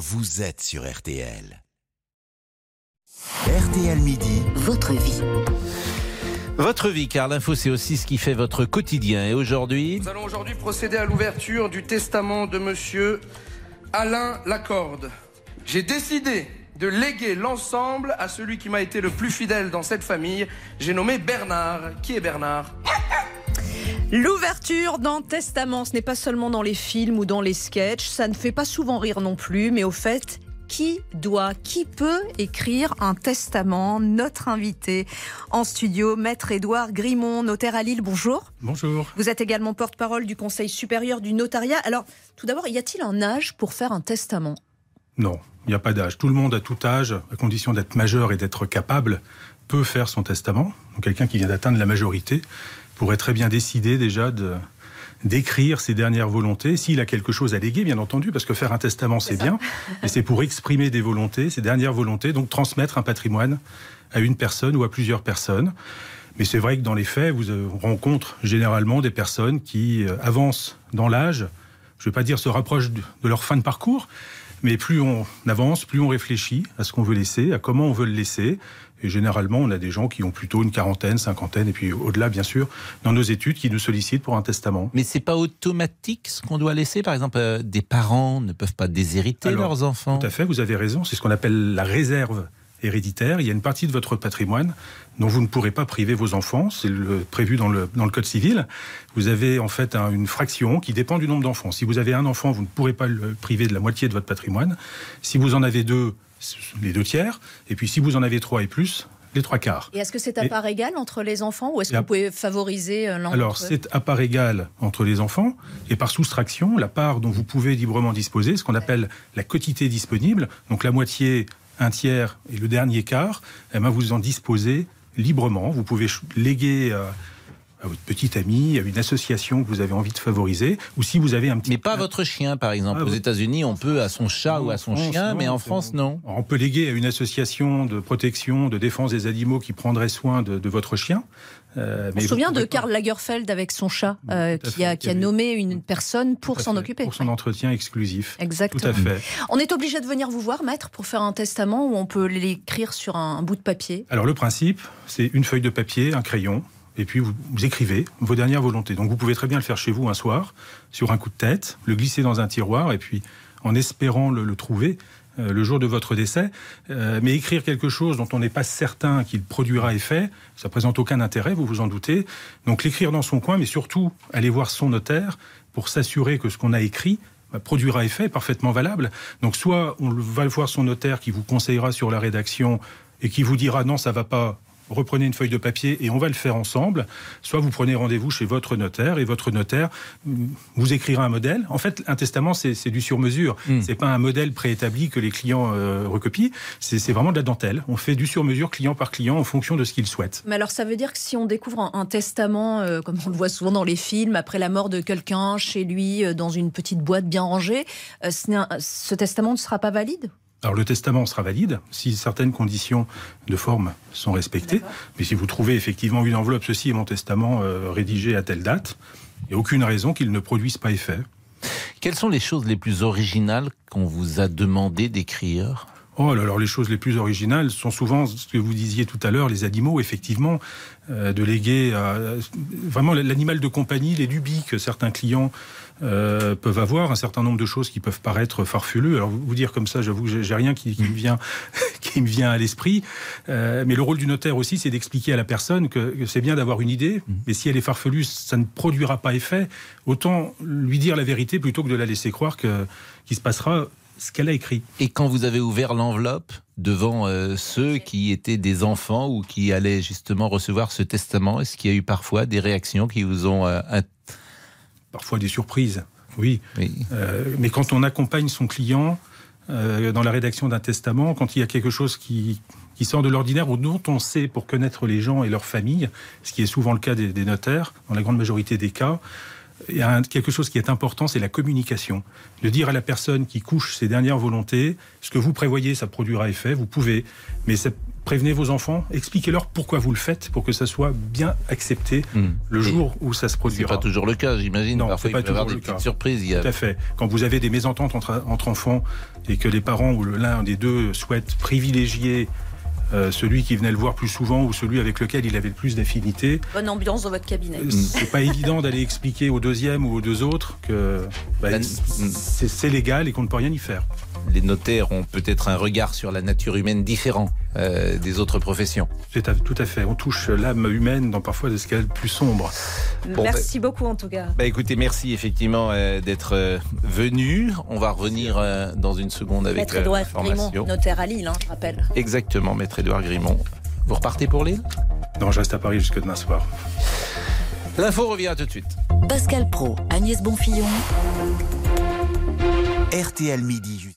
vous êtes sur RTL. RTL Midi, Votre vie. Votre vie, car l'info, c'est aussi ce qui fait votre quotidien. Et aujourd'hui, Nous allons aujourd'hui procéder à l'ouverture du testament de monsieur Alain Lacorde. J'ai décidé de léguer l'ensemble à celui qui m'a été le plus fidèle dans cette famille. J'ai nommé Bernard. Qui est Bernard? L'ouverture d'un testament, ce n'est pas seulement dans les films ou dans les sketchs, ça ne fait pas souvent rire non plus, mais au fait, qui doit, qui peut écrire un testament? Notre invité en studio, Maître Édouard Grimont, notaire à Lille, bonjour. Bonjour. Vous êtes également porte-parole du Conseil supérieur du notariat. Alors, tout d'abord, y a-t-il un âge pour faire un testament? Non, il n'y a pas d'âge. Tout le monde, à tout âge, à condition d'être majeur et d'être capable, peut faire son testament. Donc quelqu'un qui vient d'atteindre la majorité pourrait très bien décider déjà de d'écrire ses dernières volontés, s'il a quelque chose à léguer, bien entendu, parce que faire un testament, c'est bien, et c'est pour exprimer des volontés, ses dernières volontés, donc transmettre un patrimoine à une personne ou à plusieurs personnes. Mais c'est vrai que dans les faits, vous euh, rencontrez généralement des personnes qui euh, avancent dans l'âge, je ne vais pas dire se rapprochent de leur fin de parcours, mais plus on avance, plus on réfléchit à ce qu'on veut laisser, à comment on veut le laisser. Et généralement, on a des gens qui ont plutôt une quarantaine, cinquantaine, et puis au-delà, bien sûr, dans nos études, qui nous sollicitent pour un testament. mais c'est pas automatique ce qu'on doit laisser? Par exemple, euh, des parents ne peuvent pas déshériter Alors, leurs enfants. Tout à fait, vous avez raison. C'est ce qu'on appelle la réserve héréditaire. Il y a une partie de votre patrimoine dont vous ne pourrez pas priver vos enfants. C'est prévu dans le, dans le Code civil. Vous avez en fait un- une fraction qui dépend du nombre d'enfants. Si vous avez un enfant, vous ne pourrez pas le priver de la moitié de votre patrimoine. Si vous en avez deux, les deux tiers. Et puis si vous en avez trois et plus, les trois quarts. Et est-ce que c'est à Et- part égale entre les enfants ou est-ce que à- vous pouvez favoriser euh, l'un Alors, c'est à part égale entre les enfants et par soustraction, la part dont vous pouvez librement disposer, ce qu'on appelle la quotité disponible, donc la moitié, un tiers et le dernier quart, eh ben, vous en disposez librement. Vous pouvez léguer euh, à votre petite amie, à une association que vous avez envie de favoriser, ou si vous avez un petit... Mais pas votre chien, par exemple. Ah, Aux oui. États-Unis, on peut à son chat Non, ou à son France, chien, non, mais en France, non. On peut léguer à une association de protection, de défense des animaux qui prendrait soin de, de votre chien. euh, On mais se vous souvient de Karl Lagerfeld avec son chat, euh, qui, a, fait, qui a qui avait- nommé une personne pour s'en occuper. Pour son entretien exclusif. Exactement. Tout à fait. On est obligé de venir vous voir, maître, pour faire un testament ou on peut l'écrire sur un, un bout de papier Alors le principe, c'est une feuille de papier, un crayon, et puis vous, écrivez vos dernières volontés. Donc vous pouvez très bien le faire chez vous un soir, sur un coup de tête, le glisser dans un tiroir, et puis en espérant le, le trouver euh, le jour de votre décès. Euh, mais écrire quelque chose dont on n'est pas certain qu'il produira effet, ça présente aucun intérêt, vous vous en doutez. Donc l'écrire dans son coin, mais surtout aller voir son notaire pour s'assurer que ce qu'on a écrit bah, produira effet, parfaitement valable. Donc soit on le- va voir son notaire qui vous conseillera sur la rédaction et qui vous dira non, ça va pas, reprenez une feuille de papier et on va le faire ensemble. Soit vous prenez rendez-vous chez votre notaire et votre notaire mm, vous écrira un modèle. En fait, un testament, c'est c'est du sur-mesure. Mm. C'est pas un modèle préétabli que les clients euh, recopient. C'est vraiment de la dentelle. On fait du sur-mesure client par client en fonction de ce qu'il souhaite. Mais alors ça veut dire que si on découvre un, un testament, euh, comme on le voit souvent dans les films, après la mort de quelqu'un chez lui, euh, dans une petite boîte bien rangée, euh, ce, n'est un- ce testament ne sera pas valide? Alors le testament sera valide si certaines conditions de forme sont respectées. Mais si vous trouvez effectivement une enveloppe, ceci est mon testament euh, rédigé à telle date, il n'y a aucune raison qu'il ne produise pas effet. Quelles sont les choses les plus originales qu'on vous a demandé d'écrire? Oh, alors les choses les plus originales sont souvent ce que vous disiez tout à l'heure, les animaux, effectivement, euh, de léguer à- vraiment l'animal de compagnie, les lubies que certains clients euh, peuvent avoir, un certain nombre de choses qui peuvent paraître farfelues. Alors vous dire comme ça, j'avoue, que j'ai j'ai rien qui, qui me vient, qui me vient à l'esprit. Euh, mais le rôle du notaire aussi, c'est d'expliquer à la personne que, que c'est bien d'avoir une idée, mais si elle est farfelue, ça ne produira pas effet. Autant lui dire la vérité plutôt que de la laisser croire que qu'il se passera ce qu'elle a écrit. Et quand vous avez ouvert l'enveloppe devant euh, ceux qui étaient des enfants ou qui allaient justement recevoir ce testament, est-ce qu'il y a eu parfois des réactions qui vous ont... euh, int- Parfois des surprises, oui. oui. Euh, mais quand on accompagne son client dans la rédaction d'un testament, quand il y a quelque chose qui, qui sort de l'ordinaire ou dont on sait pour connaître les gens et leurs familles, ce qui est souvent le cas des, des notaires, dans la grande majorité des cas, il y a quelque chose qui est important, c'est la communication. De dire à la personne qui couche ses dernières volontés, ce que vous prévoyez, ça produira effet, vous pouvez, mais ça prévenez vos enfants, expliquez-leur pourquoi vous le faites pour que ça soit bien accepté Hmm. le Et jour où ça se C'est produira. pas toujours le cas, j'imagine. Non, Parfois, c'est pas il peut avoir des le cas. petites surprises. Il y a- Tout à fait. Quand vous avez des mésententes entre, entre enfants et que les parents ou l'un des deux souhaitent privilégier euh, celui qui venait le voir plus souvent ou celui avec lequel il avait le plus d'affinité, Bonne ambiance dans votre cabinet. euh, c'est pas évident d'aller expliquer au deuxième ou aux deux autres que bah, c'est c'est légal et qu'on ne peut rien y faire. Les notaires ont peut-être un regard sur la nature humaine différent euh, des autres professions. C'est à- tout à fait. On touche l'âme humaine dans parfois des de plus sombre. Bon, Merci beaucoup en tout cas. Bah écoutez, merci effectivement euh, d'être euh, venu. On va revenir euh, dans une seconde avec Maître Edouard l'information. Grimont, notaire à Lille, hein, je rappelle. Exactement, Maître Édouard Grimont. Vous repartez pour Lille? Non, je reste à Paris jusque demain soir. L'info revient tout de suite. Pascal Pro, Agnès Bonfillon. RTL Midi.